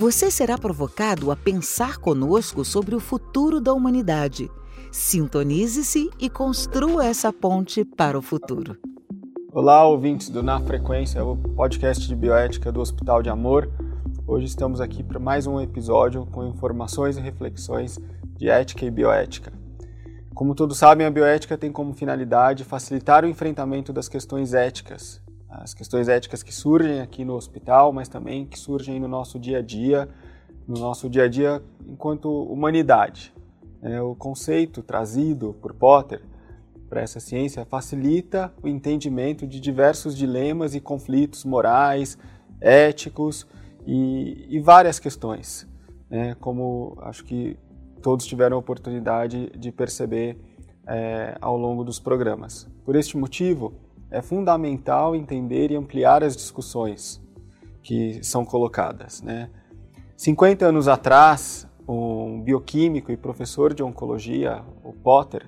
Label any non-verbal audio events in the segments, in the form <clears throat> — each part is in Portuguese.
Você será provocado a pensar conosco sobre o futuro da humanidade. Sintonize-se e construa essa ponte para o futuro. Olá, ouvintes do Na Frequência, o podcast de bioética do Hospital de Amor. Hoje estamos aqui para mais um episódio com informações e reflexões de ética e bioética. Como todos sabem, a bioética tem como finalidade facilitar o enfrentamento das questões éticas as questões éticas que surgem aqui no hospital, mas também que surgem no nosso dia a dia, no nosso dia a dia enquanto humanidade. É, o conceito trazido por Potter para essa ciência facilita o entendimento de diversos dilemas e conflitos morais, éticos e, e várias questões, né, como acho que todos tiveram a oportunidade de perceber é, ao longo dos programas. Por este motivo, é fundamental entender e ampliar as discussões que são colocadas. Né? 50 anos atrás, um bioquímico e professor de oncologia, o Potter,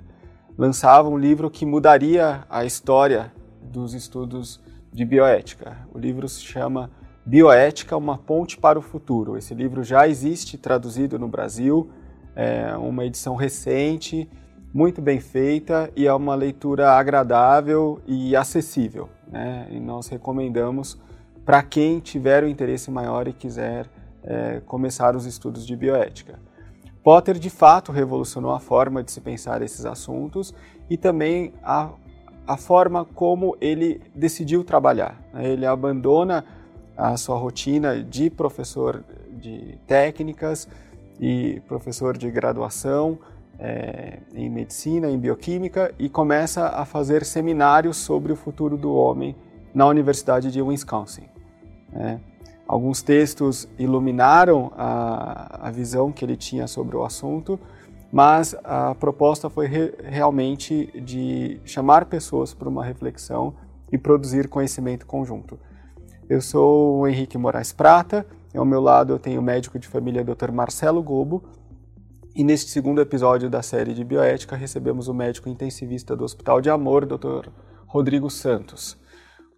lançava um livro que mudaria a história dos estudos de bioética. O livro se chama Bioética, uma ponte para o futuro. Esse livro já existe traduzido no Brasil, é uma edição recente muito bem feita e é uma leitura agradável e acessível. Né? E nós recomendamos para quem tiver o interesse maior e quiser é, começar os estudos de bioética. Potter, de fato, revolucionou a forma de se pensar esses assuntos e também a, a forma como ele decidiu trabalhar. Né? Ele abandona a sua rotina de professor de técnicas e professor de graduação é, em medicina, em bioquímica e começa a fazer seminários sobre o futuro do homem na Universidade de Wisconsin. Né? Alguns textos iluminaram a, a, visão que ele tinha sobre o assunto, mas a proposta foi re, realmente de chamar pessoas para uma reflexão e produzir conhecimento conjunto. Eu sou o Henrique Moraes Prata, ao meu lado eu tenho o médico de família Dr. Marcelo Gobo, e neste segundo episódio da série de bioética, recebemos o médico intensivista do Hospital de Amor, Dr. Rodrigo Santos.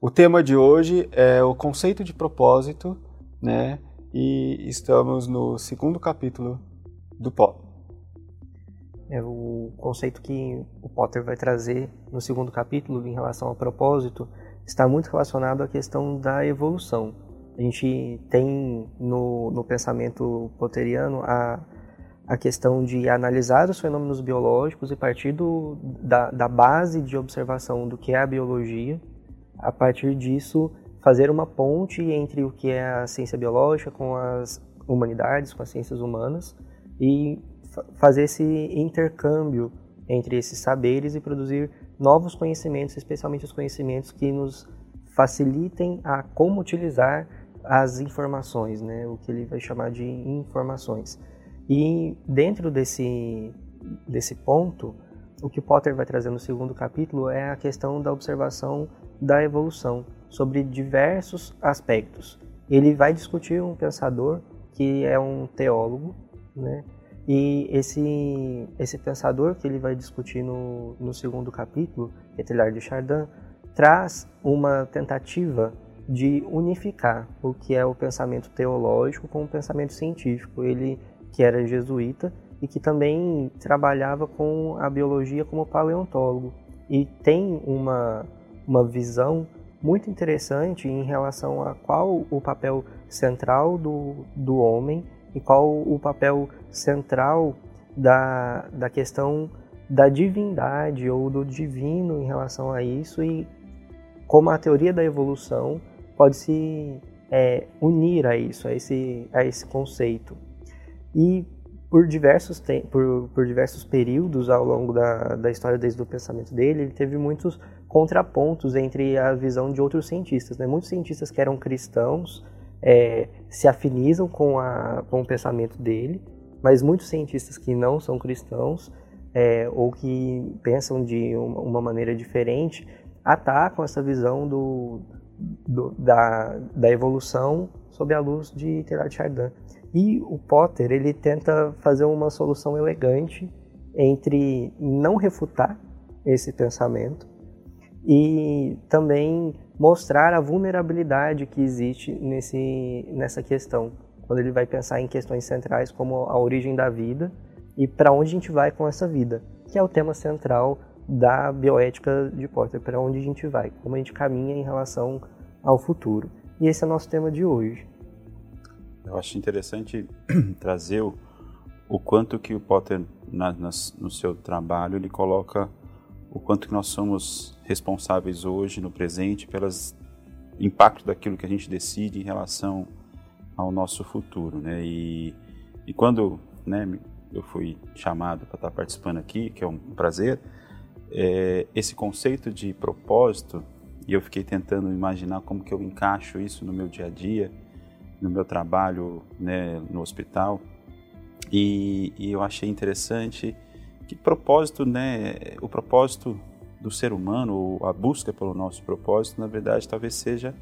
O tema de hoje é o conceito de propósito, né? E estamos no segundo capítulo do Potter. É o conceito que o Potter vai trazer no segundo capítulo em relação ao propósito está muito relacionado à questão da evolução. A gente tem no, no pensamento potteriano a a questão de analisar os fenômenos biológicos e partir do, da, da base de observação do que é a biologia, a partir disso fazer uma ponte entre o que é a ciência biológica com as humanidades, com as ciências humanas e fazer esse intercâmbio entre esses saberes e produzir novos conhecimentos, especialmente os conhecimentos que nos facilitem a como utilizar as informações, né? o que ele vai chamar de informações. E dentro desse, desse ponto, o que Potter vai trazer no segundo capítulo é a questão da observação da evolução sobre diversos aspectos. Ele vai discutir um pensador que é um teólogo, né? E esse, esse pensador que ele vai discutir no, no segundo capítulo, Teilhard de Chardin, traz uma tentativa de unificar o que é o pensamento teológico com o pensamento científico. Ele que era jesuíta e que também trabalhava com a biologia como paleontólogo. E tem uma, uma visão muito interessante em relação a qual o papel central do, do homem e qual o papel central da, da questão da divindade ou do divino em relação a isso e como a teoria da evolução pode se é, unir a isso, a esse, a esse conceito. E por diversos, por, por diversos períodos ao longo da, da história desde o pensamento dele, ele teve muitos contrapontos entre a visão de outros cientistas. Né? Muitos cientistas que eram cristãos é, se afinizam com, a, com o pensamento dele, Mas muitos cientistas que não são cristãos é, ou que pensam de uma maneira diferente atacam essa visão do, do, da, da evolução sob a luz de Teilhard Chardin. E o Potter ele tenta fazer uma solução elegante entre não refutar esse pensamento e também mostrar a vulnerabilidade que existe nesse, nessa questão, quando ele vai pensar em questões centrais como a origem da vida e para onde a gente vai com essa vida, que é o tema central da bioética de Porter, para onde a gente vai, como a gente caminha em relação ao futuro. E esse é o nosso tema de hoje. Eu acho interessante <clears throat> trazer o, o quanto que o Potter, na, no seu trabalho, ele coloca o quanto que nós somos responsáveis hoje, no presente, pelos impactos daquilo que a gente decide em relação ao nosso futuro, né? E, e quando, né, eu fui chamado para estar participando aqui, que é um prazer, é, esse conceito de propósito, e eu fiquei tentando imaginar como que eu encaixo isso no meu dia a dia, no meu trabalho, né, no hospital, e, e eu achei interessante que propósito, né? O propósito do ser humano, a busca pelo nosso propósito, na verdade, talvez seja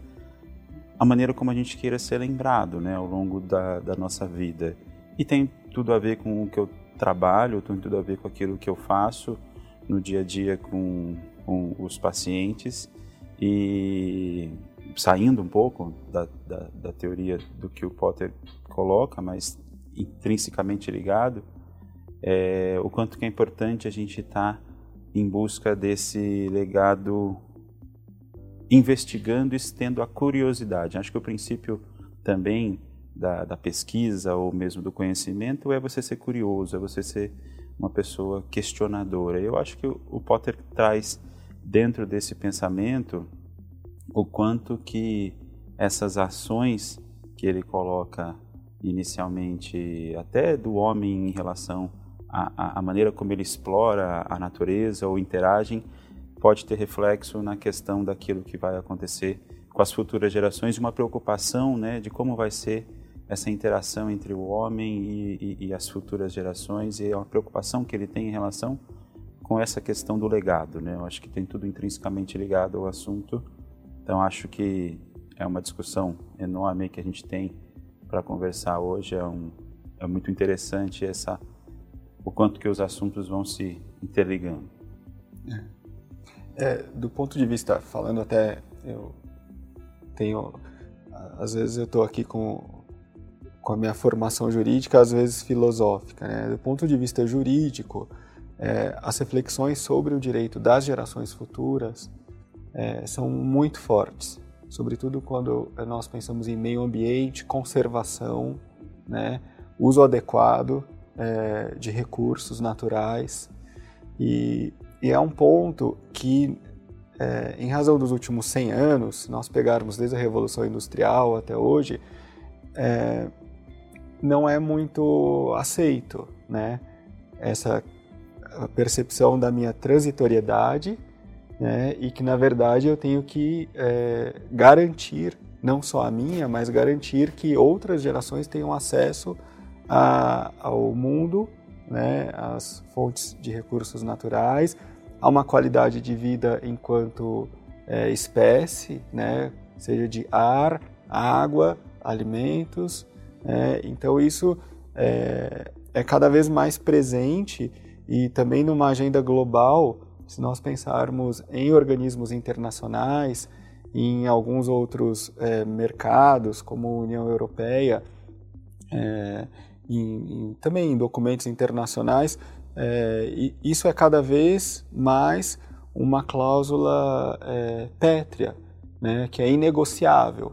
a maneira como a gente queira ser lembrado, né, ao longo da, da nossa vida. E tem tudo a ver com o que eu trabalho, tem tudo a ver com aquilo que eu faço no dia a dia com, com os pacientes e saindo um pouco da, da, da teoria do que o Potter coloca, mas intrinsecamente ligado, é, o quanto que é importante a gente estar tá em busca desse legado, investigando e tendo a curiosidade. Acho que o princípio também da, da, pesquisa ou mesmo do conhecimento é você ser curioso, é você ser uma pessoa questionadora. Eu acho que o, o Potter traz dentro desse pensamento o quanto que essas ações que ele coloca inicialmente até do homem em relação a, a maneira como ele explora a natureza ou interagem pode ter reflexo na questão daquilo que vai acontecer com as futuras gerações, uma preocupação né, de como vai ser essa interação entre o homem e, e, e, as futuras gerações e é uma preocupação que ele tem em relação com essa questão do legado. Né? Eu acho que tem tudo intrinsecamente ligado ao assunto, então acho que é uma discussão enorme que a gente tem para conversar hoje, é, um, é muito interessante essa o quanto que os assuntos vão se interligando. É. É, do ponto de vista, falando até, eu tenho, às vezes eu estou aqui com, com a minha formação jurídica, às vezes filosófica, né? Do ponto de vista jurídico, é, as reflexões sobre o direito das gerações futuras é, são muito fortes, sobretudo quando nós pensamos em meio ambiente, conservação, né? uso adequado é, de recursos naturais. E, e, é um ponto que, é, em razão dos últimos 100 anos, se nós pegarmos desde a Revolução Industrial até hoje, não é muito aceito, né? Essa percepção da minha transitoriedade, né? E que na verdade eu tenho que é, garantir, não só a minha, mas garantir que outras gerações tenham acesso a, ao mundo, né, às fontes de recursos naturais, a uma qualidade de vida enquanto é, espécie, né, seja de ar, água, alimentos. É, então isso é, é cada vez mais presente e também numa agenda global, se nós pensarmos em organismos internacionais, em alguns outros é, mercados, como a União Europeia, é, em, em, também em documentos internacionais, é, isso é cada vez mais uma cláusula é, pétrea, né, que é inegociável.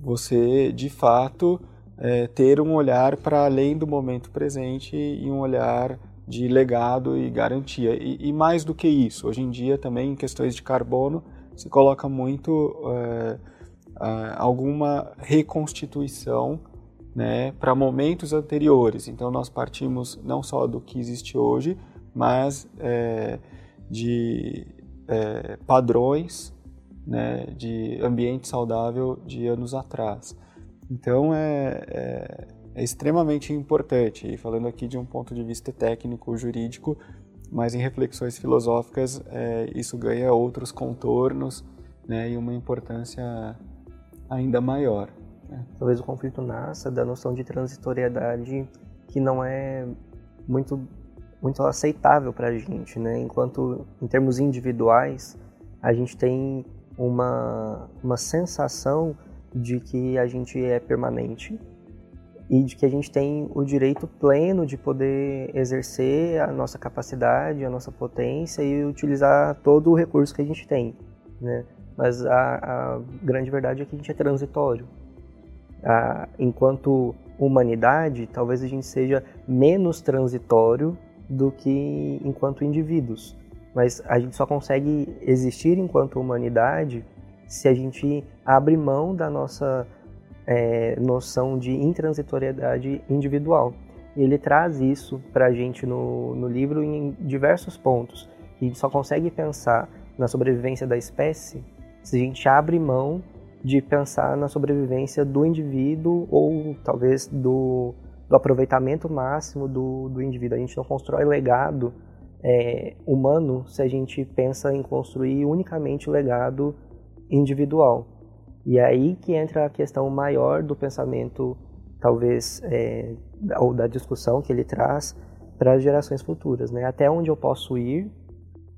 Você, de fato, é, ter um olhar para além do momento presente e um olhar de legado e garantia. E, e, mais do que isso, hoje em dia também em questões de carbono se coloca muito é, alguma reconstituição né, para momentos anteriores. Então nós partimos não só do que existe hoje, mas é, de é, padrões né, de ambiente saudável de anos atrás. Então é, é, extremamente importante, e falando aqui de um ponto de vista técnico, jurídico, mas em reflexões filosóficas é, isso ganha outros contornos né, e uma importância ainda maior. Né? Talvez o conflito nasça da noção de transitoriedade que não é muito muito aceitável para a gente, né? Enquanto em termos individuais a gente tem uma uma sensação de que a gente é permanente e de que a gente tem o direito pleno de poder exercer a nossa capacidade, a nossa potência e utilizar todo o recurso que a gente tem, né? Mas a, a grande verdade é que a gente é transitório. A, enquanto humanidade, talvez a gente seja menos transitório do que enquanto indivíduos. Mas a gente só consegue existir enquanto humanidade se a gente abre mão da nossa é, noção de intransitoriedade individual. E ele traz isso para a gente no, no livro em diversos pontos. A gente só consegue pensar na sobrevivência da espécie se a gente abre mão de pensar na sobrevivência do indivíduo ou talvez do, do aproveitamento máximo do, do indivíduo. A gente não constrói legado é, humano se a gente pensa em construir unicamente legado individual. E é aí que entra a questão maior do pensamento, talvez, é, ou da discussão que ele traz para as gerações futuras. Né? Até onde eu posso ir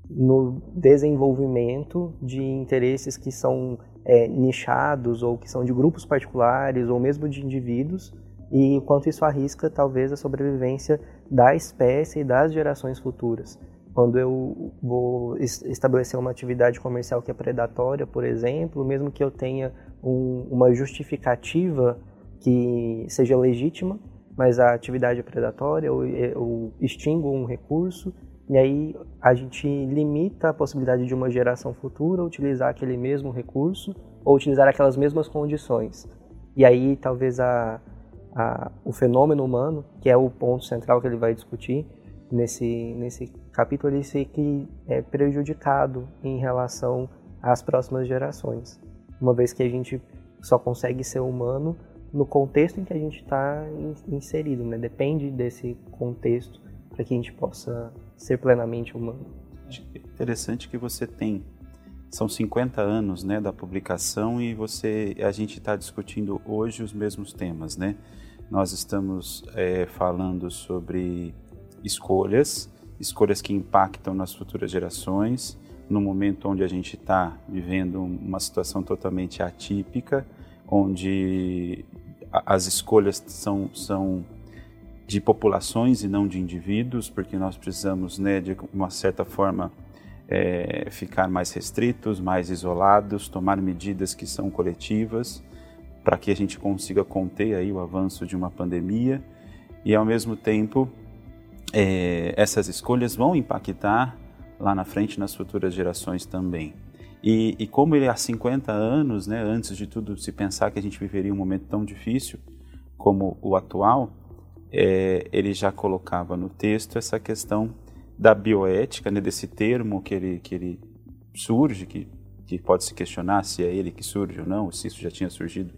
no desenvolvimento de interesses que são é, nichados ou que são de grupos particulares ou mesmo de indivíduos e quanto isso arrisca talvez a sobrevivência da espécie e das gerações futuras. Quando eu vou estabelecer uma atividade comercial que é predatória, por exemplo, mesmo que eu tenha um, uma justificativa que seja legítima, mas a atividade é predatória, ou eu extingo um recurso, e aí a gente limita a possibilidade de uma geração futura utilizar aquele mesmo recurso ou utilizar aquelas mesmas condições. E aí talvez a, a, o fenômeno humano, que é o ponto central que ele vai discutir nesse, nesse capítulo, ele fique é, prejudicado em relação às próximas gerações. Uma vez que a gente só consegue ser humano no contexto em que a gente está inserido, né? depende desse contexto para que a gente possa ser plenamente humano. Interessante que você tem são 50 anos né, da publicação e você a gente está discutindo hoje os mesmos temas, né? Nós estamos é, falando sobre escolhas, escolhas que impactam nas futuras gerações, no momento onde a gente está vivendo uma situação totalmente atípica, onde as escolhas são, são de populações e não de indivíduos, porque nós precisamos, né, de uma certa forma, é, ficar mais restritos, mais isolados, tomar medidas que são coletivas, para que a gente consiga conter aí o avanço de uma pandemia e, ao mesmo tempo, é, essas escolhas vão impactar lá na frente nas futuras gerações também. E, e como ele há 50 anos, né, antes de tudo se pensar que a gente viveria um momento tão difícil como o atual, é, ele já colocava no texto essa questão da bioética, né, desse termo que ele, que ele surge, que, que pode se questionar se é ele que surge ou não, se isso já tinha surgido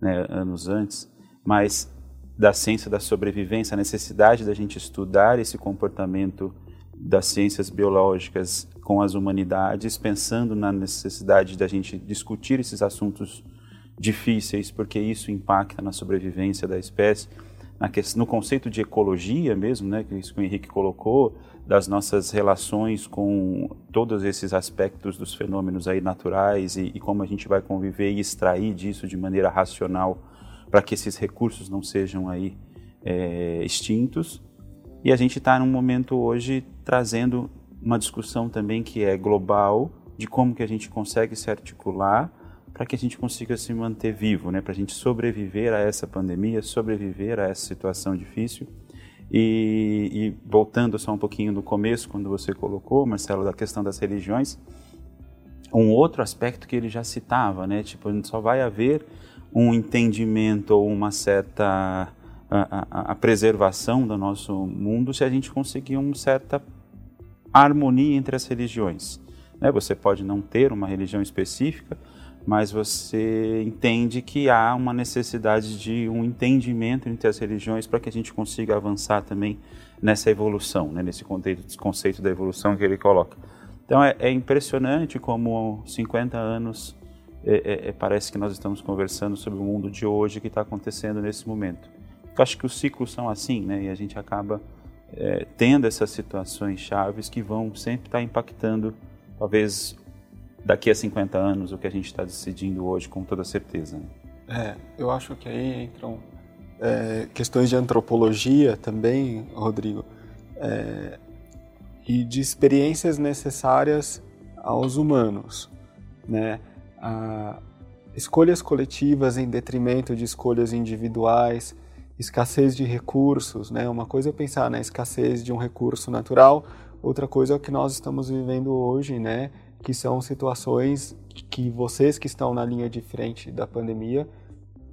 né, anos antes, mas da ciência da sobrevivência, a necessidade da gente estudar esse comportamento das ciências biológicas com as humanidades, pensando na necessidade da gente discutir esses assuntos difíceis, porque isso impacta na sobrevivência da espécie. No conceito de ecologia mesmo, né, que o Henrique colocou, das nossas relações com todos esses aspectos dos fenômenos aí naturais e, e como a gente vai conviver e extrair disso de maneira racional para que esses recursos não sejam aí é, extintos. E a gente está num momento hoje trazendo uma discussão também que é global de como que a gente consegue se articular para que a gente consiga se manter vivo, né? para a gente sobreviver a essa pandemia, sobreviver a essa situação difícil. E, e, voltando só um pouquinho no começo, quando você colocou, Marcelo, da questão das religiões, um outro aspecto que ele já citava, né? Tipo, só vai haver um entendimento ou uma certa a, a, a preservação do nosso mundo se a gente conseguir uma certa harmonia entre as religiões. Né? Você pode não ter uma religião específica, mas você entende que há uma necessidade de um entendimento entre as religiões para que a gente consiga avançar também nessa evolução, né, nesse conceito, conceito da evolução que ele coloca. Então é, é impressionante como 50 anos é, é, é, parece que nós estamos conversando sobre o mundo de hoje que está acontecendo nesse momento. Eu acho que os ciclos são assim, né, e a gente acaba é, tendo essas situações chaves que vão sempre estar tá impactando, talvez daqui a 50 anos, o que a gente está decidindo hoje com toda certeza. Né? É, eu acho que aí entram é, questões de antropologia também, Rodrigo, é, e de experiências necessárias aos humanos, né? A, escolhas coletivas em detrimento de escolhas individuais, escassez de recursos, né? Uma coisa é pensar na escassez de um recurso natural, outra coisa é o que nós estamos vivendo hoje, né? Que são situações que vocês que estão na linha de frente da pandemia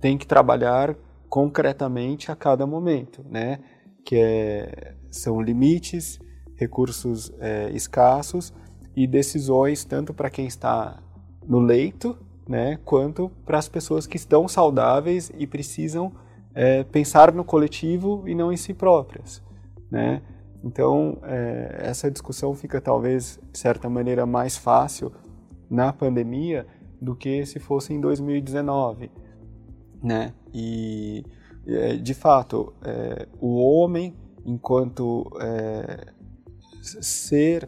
têm que trabalhar concretamente a cada momento, né? Que é, são limites, recursos é, escassos e decisões tanto para quem está no leito, né? Quanto para as pessoas que estão saudáveis e precisam é, pensar no coletivo e não em si próprias, né? Então, é, essa discussão fica talvez, de certa maneira, mais fácil na pandemia do que se fosse em 2019, né? E, é, de fato, é, o homem, enquanto é, ser,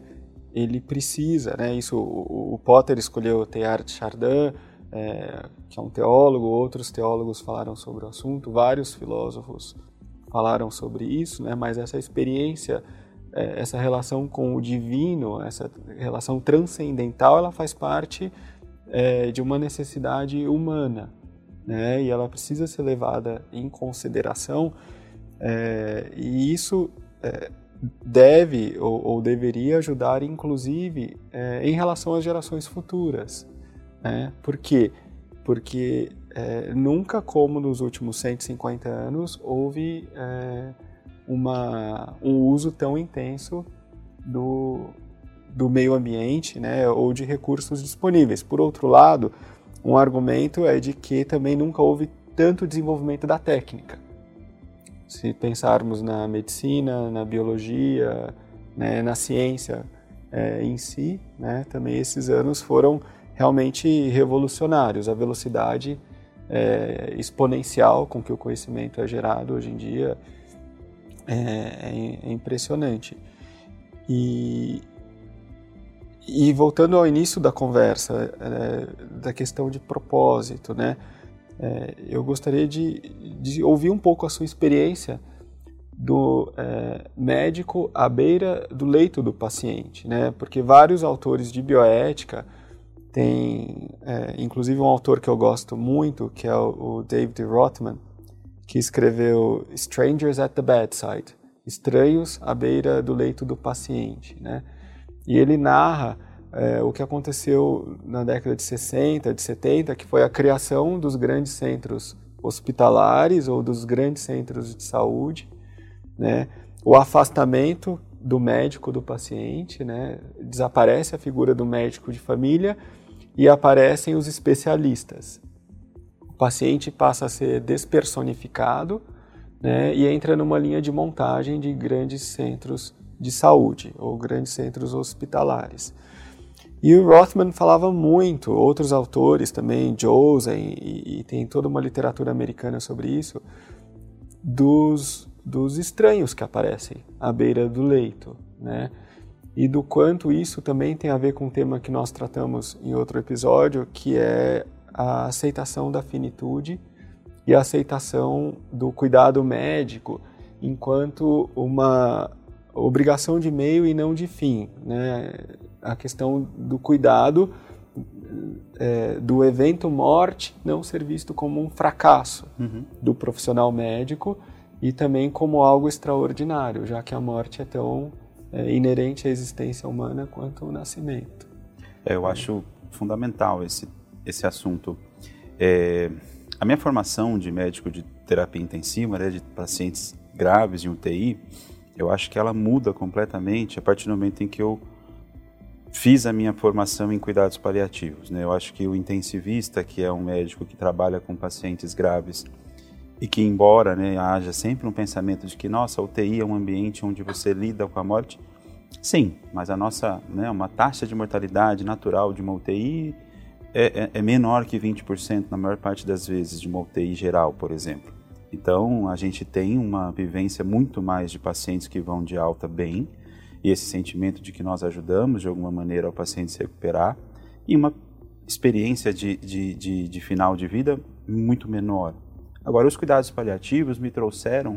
ele precisa, né? Isso, o, o Potter escolheu Teilhard Chardin, é, que é um teólogo, outros teólogos falaram sobre o assunto, vários filósofos falaram sobre isso, né? mas essa experiência, é, essa relação com o divino, essa relação transcendental, ela faz parte é, de uma necessidade humana, né? e ela precisa ser levada em consideração, é, e isso é, deve ou, ou, deveria ajudar, inclusive, é, em relação às gerações futuras. Né? Por quê? Porque é, nunca como nos últimos 150 anos houve é, uma, um uso tão intenso do, do meio ambiente né, ou de recursos disponíveis. Por outro lado, um argumento é de que também nunca houve tanto desenvolvimento da técnica. Se pensarmos na medicina, na biologia, né, na ciência é, em si, né, também esses anos foram realmente revolucionários. A velocidade é, exponencial com que o conhecimento é gerado hoje em dia é, é, impressionante. E, e voltando ao início da conversa, é, da questão de propósito, né? É, eu gostaria de, de, ouvir um pouco a sua experiência do é, médico à beira do leito do paciente, né? Porque vários autores de bioética tem, é, inclusive, um autor que eu gosto muito, que é o, o David Rothman, que escreveu Strangers at the Bedside, Estranhos à beira do leito do paciente, né? E ele narra é, o que aconteceu na década de 60, de 70, que foi a criação dos grandes centros hospitalares ou dos grandes centros de saúde, né? O afastamento do médico do paciente, né? Desaparece a figura do médico de família e aparecem os especialistas. O paciente passa a ser despersonificado né, e entra numa linha de montagem de grandes centros de saúde ou grandes centros hospitalares. E o Rothman falava muito, outros autores também, Josen, e, e tem toda uma literatura americana sobre isso, dos, dos estranhos que aparecem à beira do leito, né? e do quanto isso também tem a ver com um tema que nós tratamos em outro episódio, que é a aceitação da finitude e a aceitação do cuidado médico enquanto uma obrigação de meio e não de fim. Né? A questão do cuidado é, do evento morte não ser visto como um fracasso uhum. do profissional médico e também como algo extraordinário, já que a morte é tão é, inerente à existência humana quanto o nascimento. É, eu acho fundamental esse, esse assunto. É, a minha formação de médico de terapia intensiva, né, de pacientes graves em UTI, eu acho que ela muda completamente a partir do momento em que eu fiz a minha formação em cuidados paliativos. Né? Eu acho que o intensivista, que é um médico que trabalha com pacientes graves e que, embora né, haja sempre um pensamento de que, nossa, a UTI é um ambiente onde você lida com a morte, sim, mas a nossa, né, uma taxa de mortalidade natural de uma UTI é, é, é menor que 20% na maior parte das vezes de uma UTI geral, por exemplo. Então, a gente tem uma vivência muito mais de pacientes que vão de alta bem, e esse sentimento de que nós ajudamos de alguma maneira o paciente se recuperar. E uma experiência de, de, de, de final de vida muito menor. Agora, os cuidados paliativos me trouxeram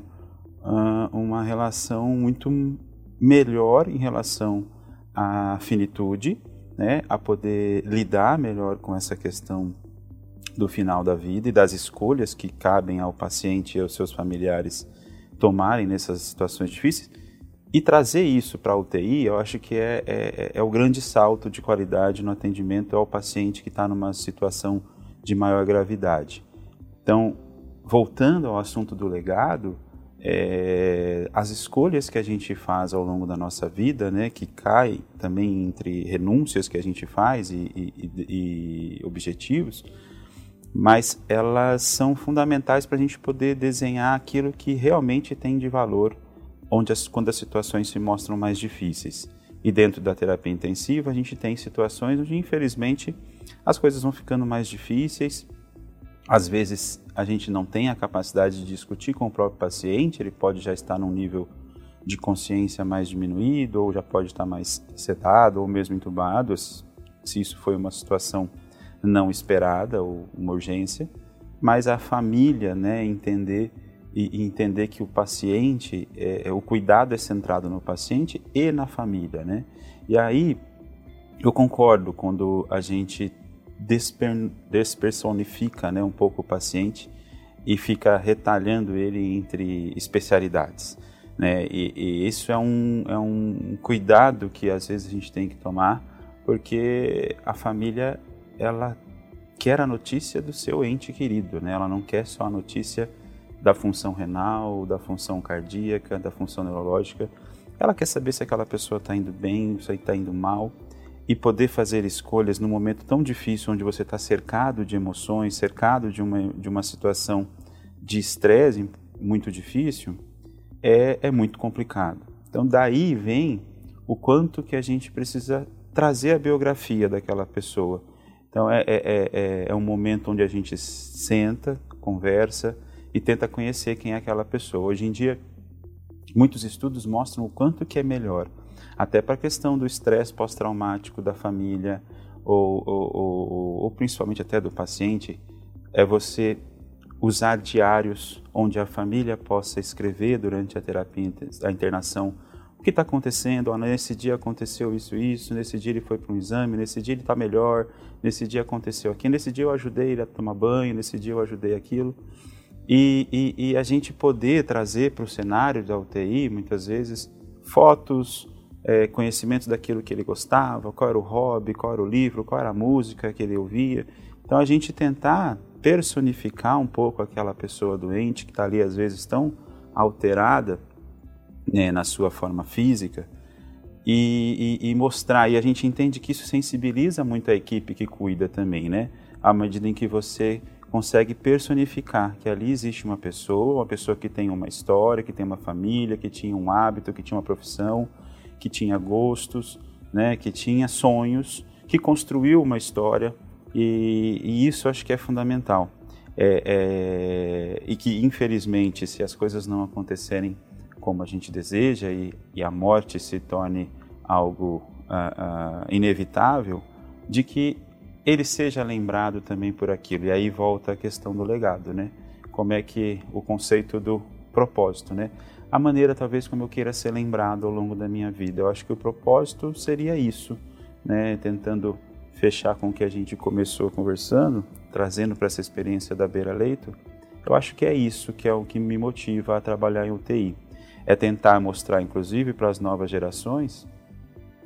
uh, uma relação muito melhor em relação à finitude, né, a poder lidar melhor com essa questão do final da vida e das escolhas que cabem ao paciente e aos seus familiares tomarem nessas situações difíceis e trazer isso para a UTI, eu acho que é, é, é, o grande salto de qualidade no atendimento ao paciente que está numa situação de maior gravidade. Então, voltando ao assunto do legado, é, as escolhas que a gente faz ao longo da nossa vida, né, que cai também entre renúncias que a gente faz e, e, e objetivos, mas elas são fundamentais para a gente poder desenhar aquilo que realmente tem de valor onde as, quando as situações se mostram mais difíceis. E dentro da terapia intensiva, a gente tem situações onde, infelizmente, as coisas vão ficando mais difíceis. Às vezes, a gente não tem a capacidade de discutir com o próprio paciente, ele pode já estar num nível de consciência mais diminuído, ou já pode estar mais sedado, ou mesmo entubado, se isso foi uma situação não esperada ou uma urgência. Mas a família, né, entender e, entender que o paciente, é, é, o cuidado é centrado no paciente e na família, né? E aí eu concordo quando a gente desper, despersonifica, né, um pouco o paciente e fica retalhando ele entre especialidades, né? E, e isso é um, é um cuidado que às vezes a gente tem que tomar, porque a família ela quer a notícia do seu ente querido, né? Ela não quer só a notícia da função renal, da função cardíaca, da função neurológica. Ela quer saber se aquela pessoa está indo bem, se está indo mal e poder fazer escolhas num momento tão difícil onde você está cercado de emoções, cercado de uma, de uma situação de estresse muito difícil, é, é muito complicado. Então daí vem o quanto que a gente precisa trazer a biografia daquela pessoa. Então é, é, é, é um momento onde a gente senta, conversa, e tenta conhecer quem é aquela pessoa. Hoje em dia, muitos estudos mostram o quanto que é melhor, até para a questão do estresse pós-traumático da família ou, ou, ou, ou principalmente até do paciente, é você usar diários onde a família possa escrever durante a terapia, a internação, o que está acontecendo, oh, nesse dia aconteceu isso, isso, nesse dia ele foi para um exame, nesse dia ele está melhor, nesse dia aconteceu aquilo, nesse dia eu ajudei ele a tomar banho, nesse dia eu ajudei aquilo. E, e, e a gente poder trazer para o cenário da UTI, muitas vezes, fotos, é, conhecimentos daquilo que ele gostava, qual era o hobby, qual era o livro, qual era a música que ele ouvia. Então a gente tentar personificar um pouco aquela pessoa doente que está ali às vezes tão alterada né, na sua forma física e, e, e, mostrar. E a gente entende que isso sensibiliza muito a equipe que cuida também, né? À medida em que você consegue personificar que ali existe uma pessoa, uma pessoa que tem uma história, que tem uma família, que tinha um hábito, que tinha uma profissão, que tinha gostos, né, que tinha sonhos, que construiu uma história e, e isso acho que é fundamental. É, é, e que infelizmente, se as coisas não acontecerem como a gente deseja e, e a morte se torne algo uh, uh, inevitável, de que ele seja lembrado também por aquilo. E aí volta a questão do legado, né? Como é que o conceito do propósito, né? A maneira talvez como eu queira ser lembrado ao longo da minha vida. Eu acho que o propósito seria isso, né? Tentando fechar com o que a gente começou conversando, trazendo para essa experiência da beira leito. Eu acho que é isso que é o que me motiva a trabalhar em UTI. É tentar mostrar, inclusive, para as novas gerações,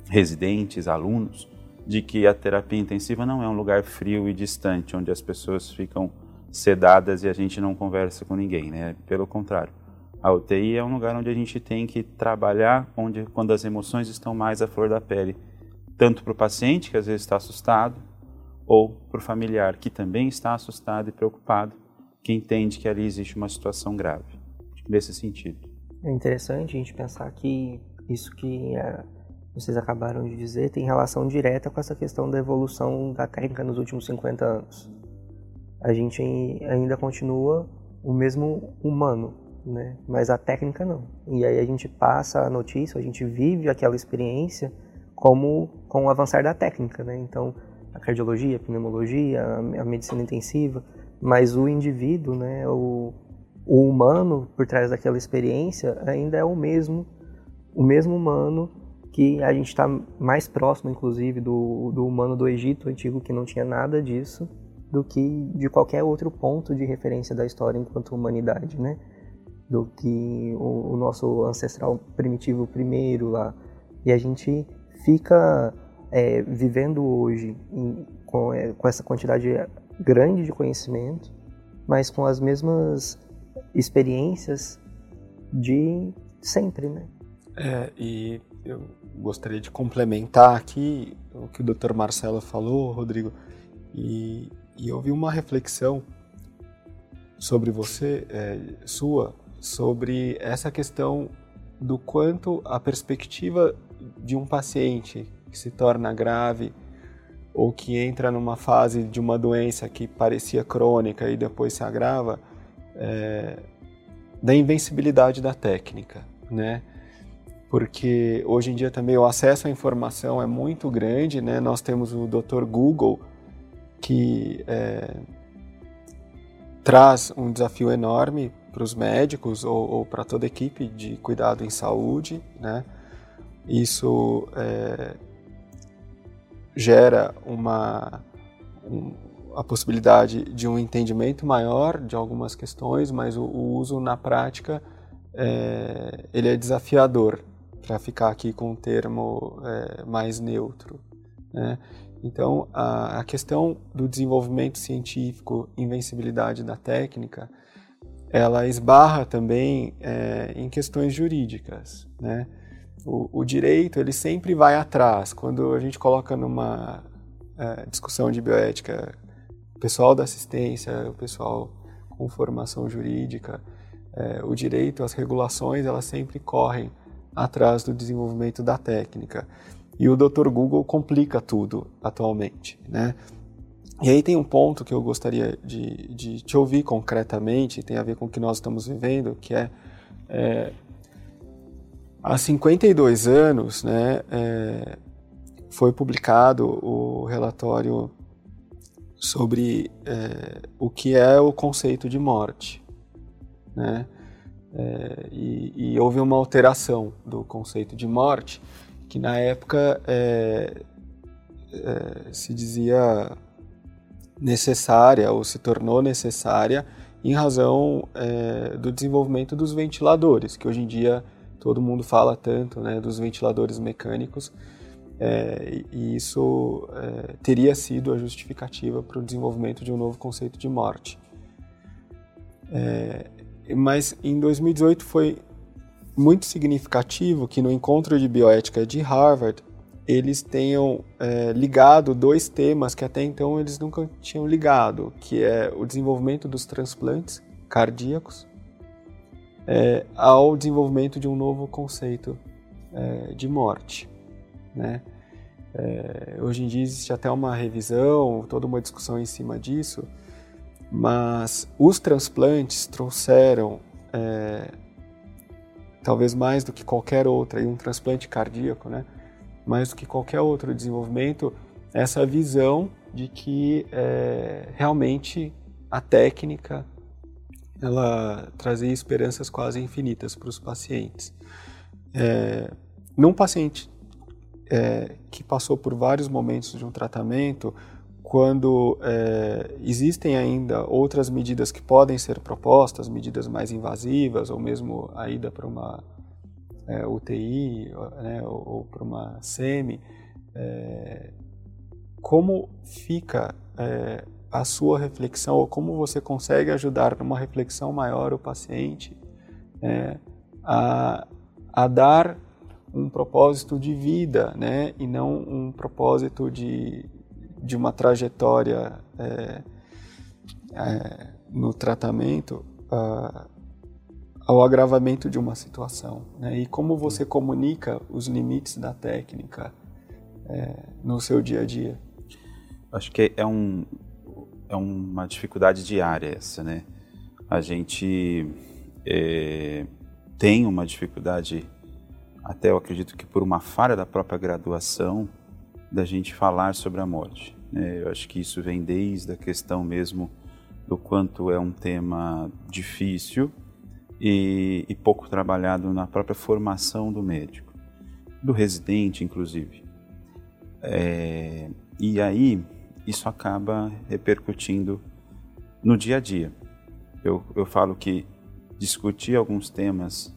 residentes, alunos, de que a terapia intensiva não é um lugar frio e distante, onde as pessoas ficam sedadas e a gente não conversa com ninguém, né? Pelo contrário, a UTI é um lugar onde a gente tem que trabalhar, onde quando as emoções estão mais à flor da pele, tanto para o paciente, que às vezes está assustado, ou para o familiar, que também está assustado e preocupado, que entende que ali existe uma situação grave. Nesse sentido. É interessante a gente pensar que isso que é, vocês acabaram de dizer tem relação direta com essa questão da evolução da técnica nos últimos 50 anos. A gente ainda continua o mesmo humano, né? mas a técnica não. E aí a gente passa a notícia, a gente vive aquela experiência como com o avançar da técnica. Né? Então, a cardiologia, a pneumologia, a medicina intensiva, mas o indivíduo, né, o, o humano por trás daquela experiência ainda é o mesmo, o mesmo humano que a gente está mais próximo, inclusive, do, do humano do Egito antigo, que não tinha nada disso, do que de qualquer outro ponto de referência da história enquanto humanidade, né? Do que o, o nosso ancestral primitivo primeiro lá. E a gente fica é, vivendo hoje em, com, é, com essa quantidade grande de conhecimento, mas com as mesmas experiências de sempre, né? É, e eu gostaria de complementar aqui o que o Dr. Marcelo falou, Rodrigo, e, e eu vi uma reflexão sobre você, é, sua, sobre essa questão do quanto a perspectiva de um paciente que se torna grave ou que entra numa fase de uma doença que parecia crônica e depois se agrava, é, da invencibilidade da técnica, né? Porque hoje em dia também o acesso à informação é muito grande, né? Nós temos o Dr. Google que é, traz um desafio enorme para os médicos ou, ou para toda a equipe de cuidado em saúde, né? Isso é, gera uma, um, a possibilidade de um entendimento maior de algumas questões, mas o, o uso na prática é, ele é desafiador, para ficar aqui com um termo é, mais neutro. Né? Então, a, a, questão do desenvolvimento científico, invencibilidade da técnica, ela esbarra também é, em questões jurídicas, né? O, o, direito ele sempre vai atrás. Quando a gente coloca numa é, discussão de bioética, o pessoal da assistência, o pessoal com formação jurídica, é, o direito, as regulações, elas sempre correm atrás do desenvolvimento da técnica. E o Dr. Google complica tudo atualmente, né? E aí tem um ponto que eu gostaria de, de te ouvir concretamente, tem a ver com o que nós estamos vivendo, que é, é Há 52 anos, né, é, foi publicado o relatório sobre é, o que é o conceito de morte, né? É, e, e, houve uma alteração do conceito de morte, que na época é, é, se dizia necessária ou se tornou necessária em razão é, do desenvolvimento dos ventiladores, que hoje em dia todo mundo fala tanto né, dos ventiladores mecânicos, é, e isso é, teria sido a justificativa para o desenvolvimento de um novo conceito de morte. É, mas em 2018 foi muito significativo que no encontro de bioética de Harvard eles tenham é, ligado dois temas que até então eles nunca tinham ligado, que é o desenvolvimento dos transplantes cardíacos é, ao desenvolvimento de um novo conceito é, de morte. Né? É, hoje em dia existe até uma revisão, toda uma discussão em cima disso, mas os transplantes trouxeram, é, talvez mais do que qualquer outra, e um transplante cardíaco, né? mais do que qualquer outro desenvolvimento, essa visão de que é, realmente a técnica ela trazia esperanças quase infinitas para os pacientes. É, num paciente é, que passou por vários momentos de um tratamento, quando é, existem ainda outras medidas que podem ser propostas, medidas mais invasivas, ou mesmo a ida para uma é, UTI né, ou, ou para uma SEMI, é, como fica é, a sua reflexão ou como você consegue ajudar numa reflexão maior o paciente é, a, a dar um propósito de vida, né? E não um propósito de, de uma trajetória é, é, no tratamento ao agravamento de uma situação, né? E como você comunica os limites da técnica é, no seu dia a dia? Acho que é um é uma dificuldade diária essa, né? A gente é, tem uma dificuldade, até eu acredito que por uma falha da própria graduação, da gente falar sobre a morte. Né? Eu acho que isso vem desde a questão mesmo do quanto é um tema difícil e, e pouco trabalhado na própria formação do médico, do residente, inclusive. É, e aí isso acaba repercutindo no dia a dia. Eu, eu falo que discutir alguns temas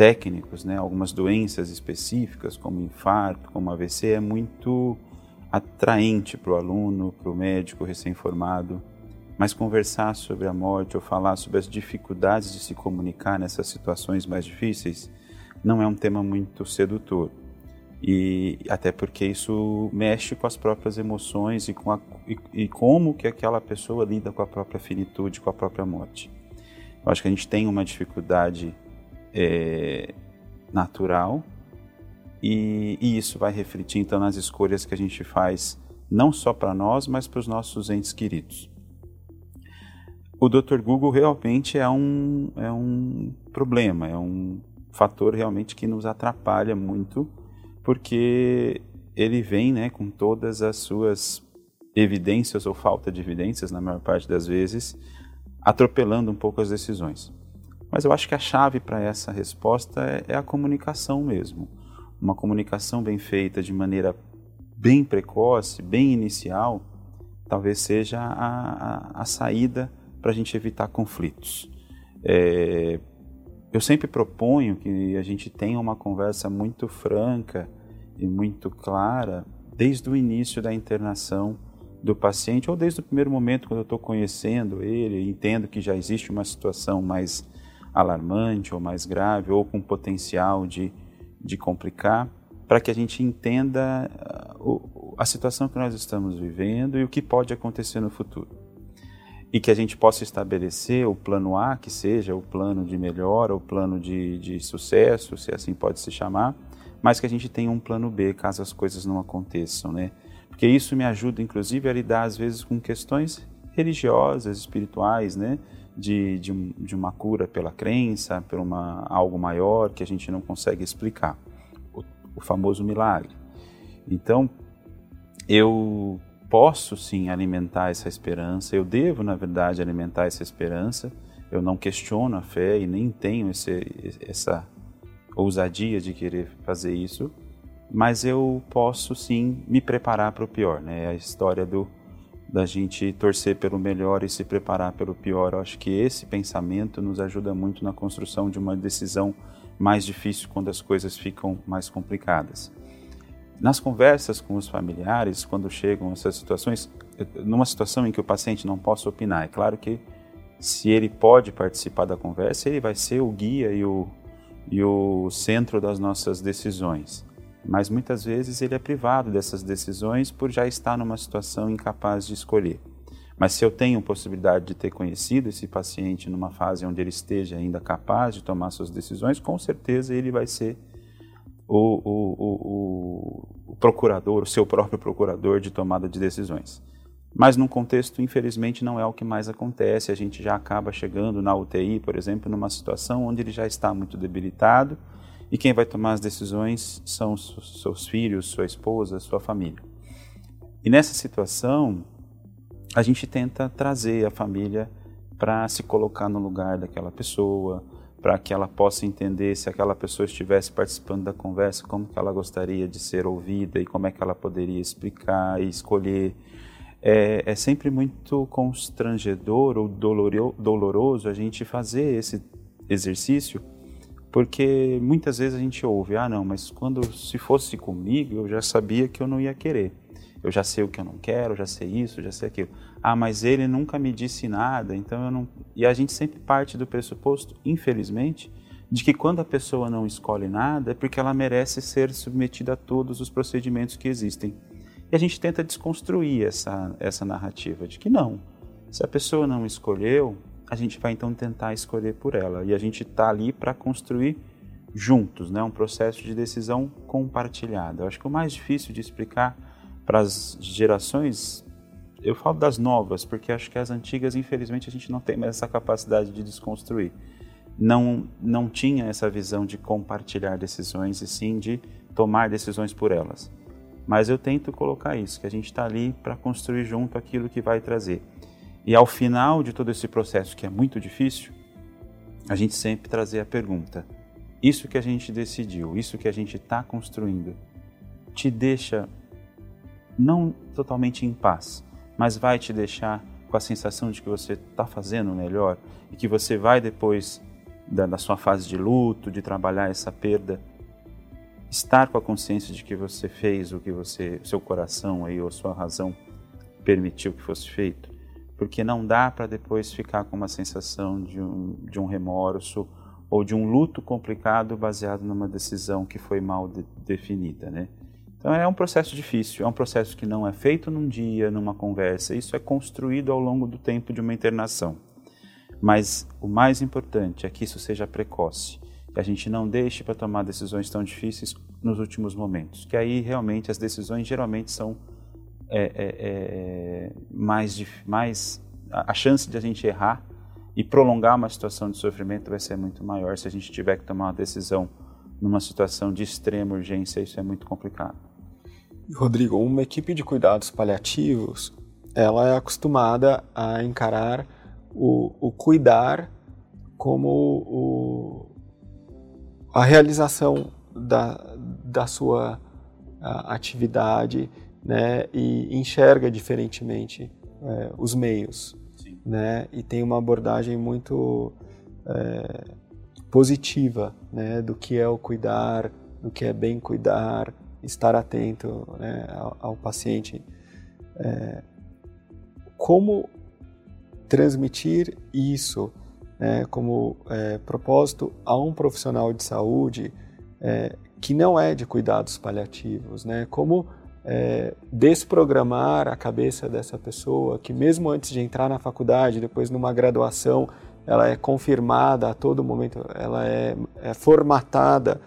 técnicos, né, algumas doenças específicas, como infarto, como AVC, é muito atraente para o aluno, para o médico recém-formado. Mas conversar sobre a morte ou falar sobre as dificuldades de se comunicar nessas situações mais difíceis não é um tema muito sedutor e até porque isso mexe com as próprias emoções e, com a, e, e, como que aquela pessoa lida com a própria finitude, com a própria morte. Eu acho que a gente tem uma dificuldade é, natural e, e, isso vai refletir então nas escolhas que a gente faz não só para nós, mas para os nossos entes queridos. O Dr. Google realmente é um, é um problema, é um fator realmente que nos atrapalha muito porque ele vem né, com todas as suas evidências ou falta de evidências, na maior parte das vezes, atropelando um pouco as decisões. Mas eu acho que a chave para essa resposta é, é, a comunicação mesmo. Uma comunicação bem feita de maneira bem precoce, bem inicial, talvez seja a, a, a saída para a gente evitar conflitos. É, eu sempre proponho que a gente tenha uma conversa muito franca e muito clara desde o início da internação do paciente ou desde o primeiro momento quando eu estou conhecendo ele, entendo que já existe uma situação mais alarmante ou mais grave ou com potencial de, de complicar, para que a gente entenda uh, a situação que nós estamos vivendo e o que pode acontecer no futuro e que a gente possa estabelecer o plano A, que seja o plano de melhora, o plano de, de sucesso, se assim pode se chamar, mas que a gente tenha um plano B caso as coisas não aconteçam, né? Porque isso me ajuda, inclusive, a lidar às vezes com questões religiosas, espirituais, né? De, de, de uma cura pela crença, por uma, algo maior que a gente não consegue explicar, o, o famoso milagre. Então, eu posso sim alimentar essa esperança, eu devo, na verdade, alimentar essa esperança. Eu não questiono a fé e nem tenho esse, essa ousadia de querer fazer isso, mas eu posso sim me preparar para o pior, né? A história do da gente torcer pelo melhor e se preparar pelo pior. Eu acho que esse pensamento nos ajuda muito na construção de uma decisão mais difícil quando as coisas ficam mais complicadas. Nas conversas com os familiares, quando chegam essas situações, numa situação em que o paciente não possa opinar, é claro que se ele pode participar da conversa, ele vai ser o guia e o, e o centro das nossas decisões. Mas muitas vezes ele é privado dessas decisões por já estar numa situação incapaz de escolher. Mas se eu tenho possibilidade de ter conhecido esse paciente numa fase onde ele esteja ainda capaz de tomar suas decisões, com certeza ele vai ser o, o, o, o procurador, o seu próprio procurador de tomada de decisões. Mas num contexto, infelizmente, não é o que mais acontece. A gente já acaba chegando na UTI, por exemplo, numa situação onde ele já está muito debilitado e quem vai tomar as decisões são seus filhos, sua esposa, sua família. E nessa situação, a gente tenta trazer a família para se colocar no lugar daquela pessoa, para que ela possa entender se aquela pessoa estivesse participando da conversa, como que ela gostaria de ser ouvida e como é que ela poderia explicar e escolher. É, é sempre muito constrangedor ou doloroso a gente fazer esse exercício, porque muitas vezes a gente ouve, ah não, mas quando se fosse comigo eu já sabia que eu não ia querer. Eu já sei o que eu não quero, já sei isso, já sei aquilo. Ah, mas ele nunca me disse nada, então eu não. E a gente sempre parte do pressuposto, infelizmente, de que quando a pessoa não escolhe nada é porque ela merece ser submetida a todos os procedimentos que existem. E a gente tenta desconstruir essa, essa narrativa de que não. Se a pessoa não escolheu, a gente vai então tentar escolher por ela. E a gente está ali para construir juntos, né? um processo de decisão compartilhada. Eu acho que o mais difícil de explicar para as gerações, eu falo das novas, porque acho que as antigas, infelizmente, a gente não tem mais essa capacidade de desconstruir não, não tinha essa visão de compartilhar decisões e sim de tomar decisões por elas. Mas eu tento colocar isso, que a gente está ali para construir junto aquilo que vai trazer. E ao final de todo esse processo, que é muito difícil, a gente sempre trazer a pergunta: isso que a gente decidiu, isso que a gente está construindo, te deixa não totalmente em paz, mas vai te deixar com a sensação de que você está fazendo melhor e que você vai depois da, da sua fase de luto, de trabalhar essa perda, estar com a consciência de que você fez o que você, seu coração aí ou sua razão permitiu que fosse feito, porque não dá para depois ficar com uma sensação de um, de um remorso ou de um luto complicado baseado numa decisão que foi mal de, definida, né? Então é um processo difícil, é um processo que não é feito num dia, numa conversa, isso é construído ao longo do tempo de uma internação. Mas o mais importante é que isso seja precoce, que a gente não deixe para tomar decisões tão difíceis nos últimos momentos, que aí realmente as decisões geralmente são é, é, é, mais, mais a chance de a gente errar e prolongar uma situação de sofrimento vai ser muito maior se a gente tiver que tomar uma decisão numa situação de extrema urgência, isso é muito complicado. Rodrigo, uma equipe de cuidados paliativos, ela é acostumada a encarar o, o cuidar como o, a realização da, da sua atividade né, e enxerga diferentemente é, os meios. Né, e tem uma abordagem muito é, positiva né, do que é o cuidar, do que é bem cuidar, estar atento né, ao, ao, paciente. É, como transmitir isso né, como é, propósito a um profissional de saúde é, que não é de cuidados paliativos, né? Como é, desprogramar a cabeça dessa pessoa que mesmo antes de entrar na faculdade, depois numa graduação, ela é confirmada a todo momento, ela é, é formatada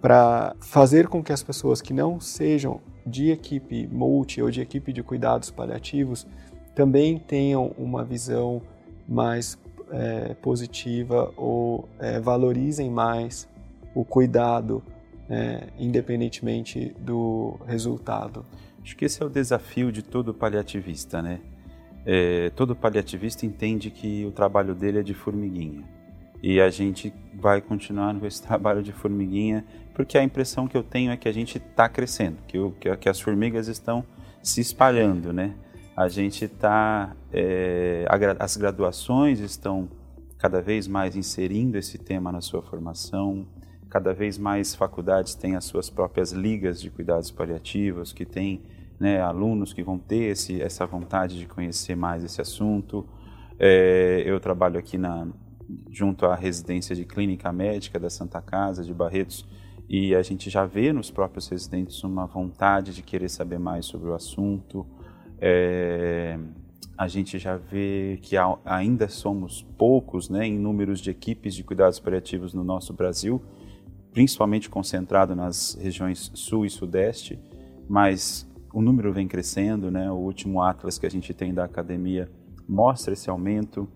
para fazer com que as pessoas que não sejam de equipe multi ou de equipe de cuidados paliativos também tenham uma visão mais é, positiva ou é, valorizem mais o cuidado, é, independentemente do resultado. Acho que esse é o desafio de todo paliativista, né? É, todo paliativista entende que o trabalho dele é de formiguinha. E a gente vai continuar com esse <laughs> trabalho de formiguinha, porque a impressão que eu tenho é que a gente está crescendo, que, o, que, que as formigas estão se espalhando, né? a gente está, é, as graduações estão cada vez mais inserindo esse tema na sua formação, cada vez mais faculdades têm as suas próprias ligas de cuidados paliativos, que têm né, alunos que vão ter esse, essa vontade de conhecer mais esse assunto. É, eu trabalho aqui na, junto à residência de clínica médica da Santa Casa de Barretos e a gente já vê nos próprios residentes uma vontade de querer saber mais sobre o assunto, é, a gente já vê que ainda somos poucos né, em números de equipes de cuidados paliativos no nosso Brasil, principalmente concentrado nas regiões sul e sudeste, mas o número vem crescendo, né? O último atlas que a gente tem da academia mostra esse aumento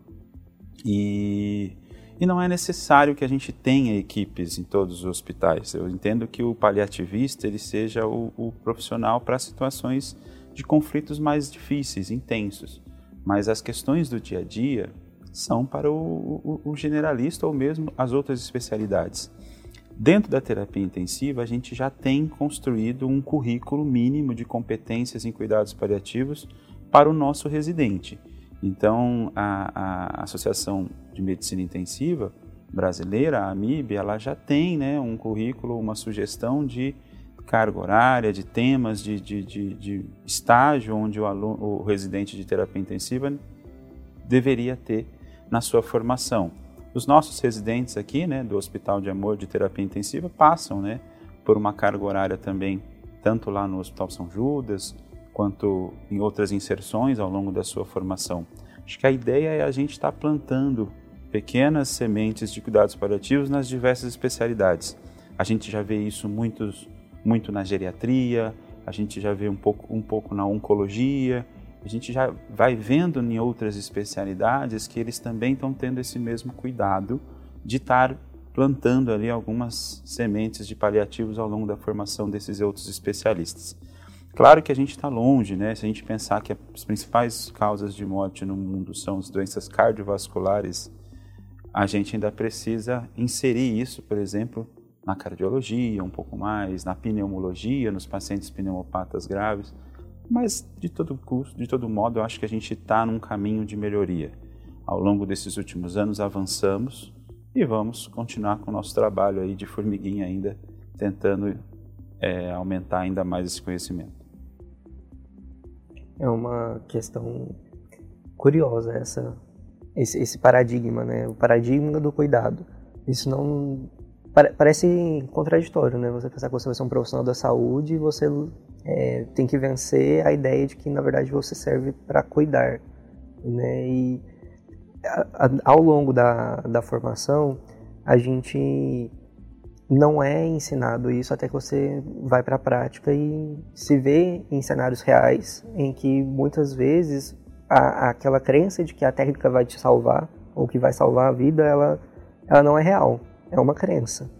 e, e não é necessário que a gente tenha equipes em todos os hospitais. Eu entendo que o paliativista ele seja o, o profissional para situações de conflitos mais difíceis, intensos. Mas as questões do dia a dia são para o, o, o generalista ou mesmo as outras especialidades. Dentro da terapia intensiva, a gente já tem construído um currículo mínimo de competências em cuidados paliativos para o nosso residente. Então, a, a Associação de Medicina Intensiva brasileira, a AMIB, ela já tem né, um currículo, uma sugestão de carga horária, de temas de, de, de, de estágio onde o, aluno, o residente de terapia intensiva deveria ter na sua formação. Os nossos residentes aqui, né, do Hospital de Amor de Terapia Intensiva, passam, né, por uma carga horária também, tanto lá no Hospital São Judas, quanto em outras inserções ao longo da sua formação. Acho que a ideia é a gente estar tá plantando pequenas sementes de cuidados paliativos nas diversas especialidades. A gente já vê isso muitos, muito na geriatria, a gente já vê um pouco, um pouco na oncologia, a gente já vai vendo em outras especialidades que eles também estão tendo esse mesmo cuidado de estar plantando ali algumas sementes de paliativos ao longo da formação desses outros especialistas. Claro que a gente está longe, né? Se a gente pensar que as principais causas de morte no mundo são as doenças cardiovasculares, a gente ainda precisa inserir isso, por exemplo, na cardiologia um pouco mais, na pneumologia, nos pacientes pneumopatas graves. Mas de todo custo, de todo modo, eu acho que a gente está num caminho de melhoria. Ao longo desses últimos anos avançamos e vamos continuar com o nosso trabalho aí de formiguinha ainda, tentando é, aumentar ainda mais esse conhecimento. É uma questão curiosa essa, esse, esse paradigma, né? O paradigma do cuidado. Isso não parece contraditório, né? Você pensar que você vai ser um profissional da saúde e você é, tem que vencer a ideia de que na verdade você serve para cuidar, né? E a, a, ao longo da, da formação a gente não é ensinado isso até que você vai para a prática e se vê em cenários reais em que muitas vezes a, aquela crença de que a técnica vai te salvar ou que vai salvar a vida, ela, ela não é real é uma crença.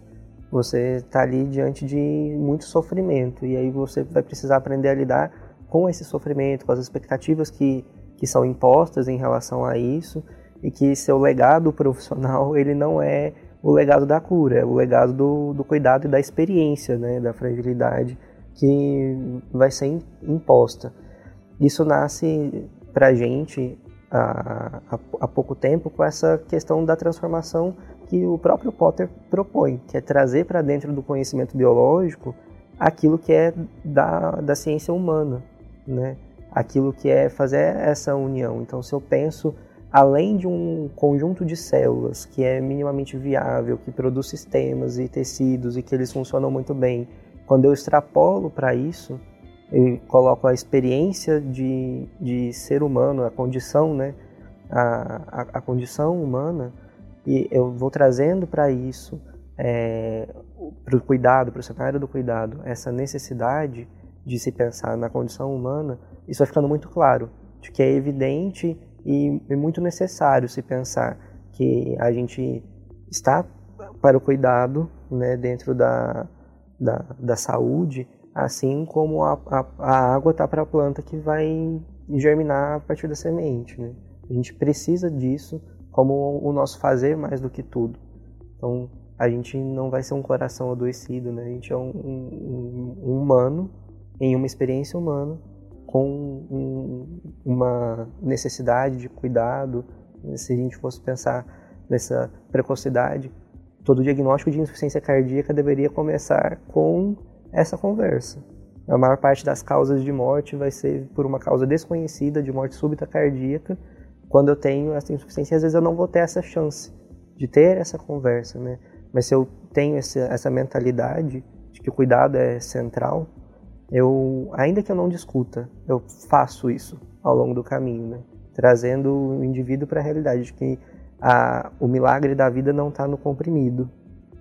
Você está ali diante de muito sofrimento e aí você vai precisar aprender a lidar com esse sofrimento, com as expectativas que, que são impostas em relação a isso e que seu legado profissional <laughs> ele não é o legado da cura, é o legado do, do cuidado e da experiência, né, da fragilidade que vai ser imposta. Isso nasce para gente há, há pouco tempo com essa questão da transformação que o próprio Potter propõe, que é trazer para dentro do conhecimento biológico aquilo que é da, da ciência humana, né? aquilo que é fazer essa união. Então, se eu penso além de um conjunto de células que é minimamente viável, que produz sistemas e tecidos e que eles funcionam muito bem, quando eu extrapolo para isso, eu coloco a experiência de, de ser humano, a condição, né? a, a, a condição humana, e eu vou trazendo para isso, é, para o cuidado, para o cenário do cuidado, essa necessidade de se pensar na condição humana, isso vai ficando muito claro, de que é evidente e, e muito necessário se pensar que a gente está para o cuidado né, dentro da, da, da saúde, assim como a, a, a água está para a planta que vai germinar a partir da semente. Né? A gente precisa disso como o nosso fazer mais do que tudo. Então, a gente não vai ser um coração adoecido, né? A gente é um, um, um humano em uma experiência humana com um, uma necessidade de cuidado. Se a gente fosse pensar nessa precocidade, todo diagnóstico de insuficiência cardíaca deveria começar com essa conversa. A maior parte das causas de morte vai ser por uma causa desconhecida de morte súbita cardíaca quando eu tenho essa insuficiência, às vezes eu não vou ter essa chance de ter essa conversa, né? Mas se eu tenho essa, essa mentalidade de que o cuidado é central, eu, ainda que eu não discuta, eu faço isso ao longo do caminho, né? Trazendo o indivíduo para a realidade de que a, o milagre da vida não está no comprimido,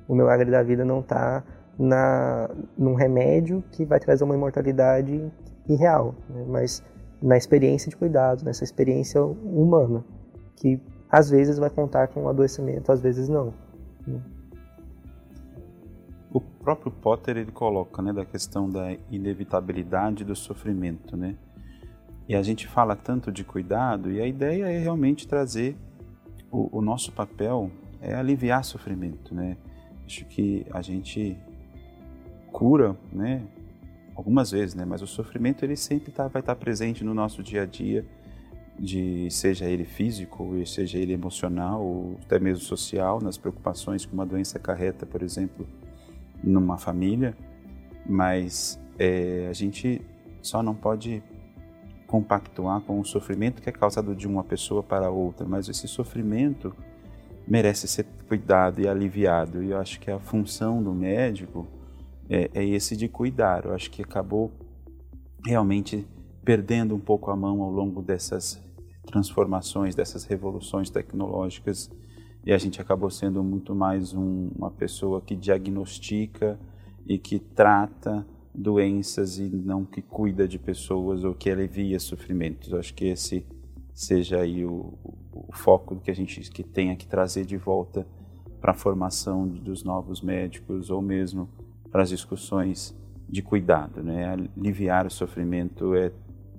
o milagre da vida não está na num remédio que vai trazer uma imortalidade irreal, né? mas na experiência de cuidado, nessa experiência humana, que às vezes vai contar com um adoecimento, às vezes não. O próprio Potter ele coloca, né, da questão da inevitabilidade do sofrimento, né? E a gente fala tanto de cuidado e a ideia é realmente trazer o, o nosso papel é aliviar sofrimento, né? Acho que a gente cura, né? Algumas vezes, né? Mas o sofrimento ele sempre tá, vai estar tá presente no nosso dia a dia, de seja ele físico, seja ele emocional, ou até mesmo social, nas preocupações que uma doença acarreta, por exemplo, numa família. Mas é, a gente só não pode compactuar com o sofrimento que é causado de uma pessoa para outra, mas esse sofrimento merece ser cuidado e aliviado. E eu acho que a função do médico é, é esse de cuidar. Eu acho que acabou realmente perdendo um pouco a mão ao longo dessas transformações, dessas revoluções tecnológicas e a gente acabou sendo muito mais um, uma pessoa que diagnostica e que trata doenças e não que cuida de pessoas ou que alivia sofrimentos. Eu acho que esse seja aí o, o foco que a gente que tenha que trazer de volta para a formação dos novos médicos ou mesmo para as discussões de cuidado, né? Aliviar o sofrimento é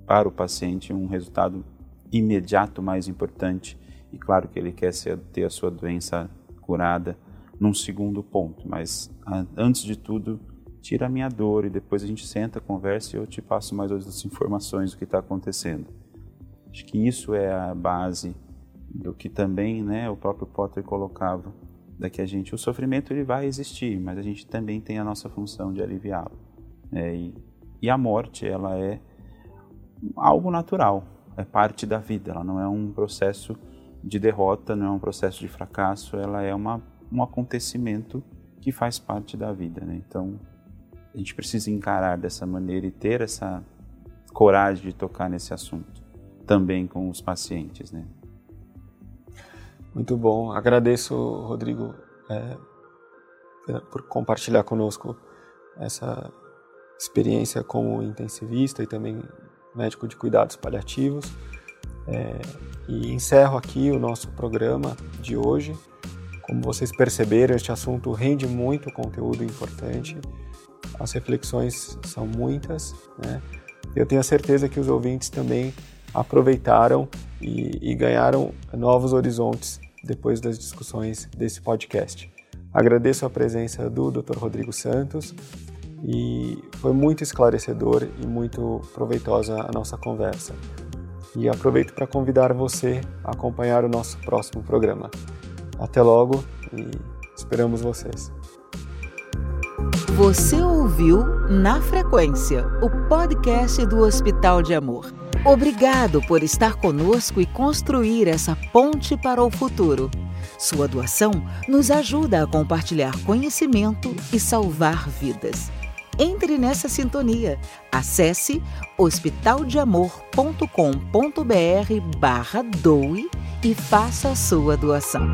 para o paciente um resultado imediato mais importante e claro que ele quer ser, ter a sua doença curada num segundo ponto, mas antes de tudo tira a minha dor e depois a gente senta, conversa e eu te passo mais outras <laughs> informações do que está acontecendo. Acho que isso é a base do que também, né, o próprio Potter colocava da que a gente, o sofrimento ele vai existir, mas a gente também tem a nossa função de aliviá-lo. É, e, e a morte, ela é algo natural, é parte da vida, ela não é um processo de derrota, não é um processo de fracasso, ela é uma, um acontecimento que faz parte da vida. Né? Então, a gente precisa encarar dessa maneira e ter essa coragem de tocar nesse assunto, também com os pacientes. Né? Muito bom. Agradeço, Rodrigo, é, por compartilhar conosco essa experiência como intensivista e também médico de cuidados paliativos. É, e encerro aqui o nosso programa de hoje. Como vocês perceberam, este assunto rende muito conteúdo importante. As reflexões são muitas. Né? Eu tenho certeza que os ouvintes também aproveitaram e, e ganharam novos horizontes depois das discussões desse podcast. Agradeço a presença do Dr. Rodrigo Santos e foi muito esclarecedor e muito proveitosa a nossa conversa. E aproveito para convidar você a acompanhar o nosso próximo programa. Até logo e esperamos vocês. Você ouviu Na Frequência, o podcast do Hospital de Amor. Obrigado por estar conosco e construir essa ponte para o futuro. Sua doação nos ajuda a compartilhar conhecimento e salvar vidas. Entre nessa sintonia. Acesse hospitaldeamor.com.br barra doe e faça a sua doação.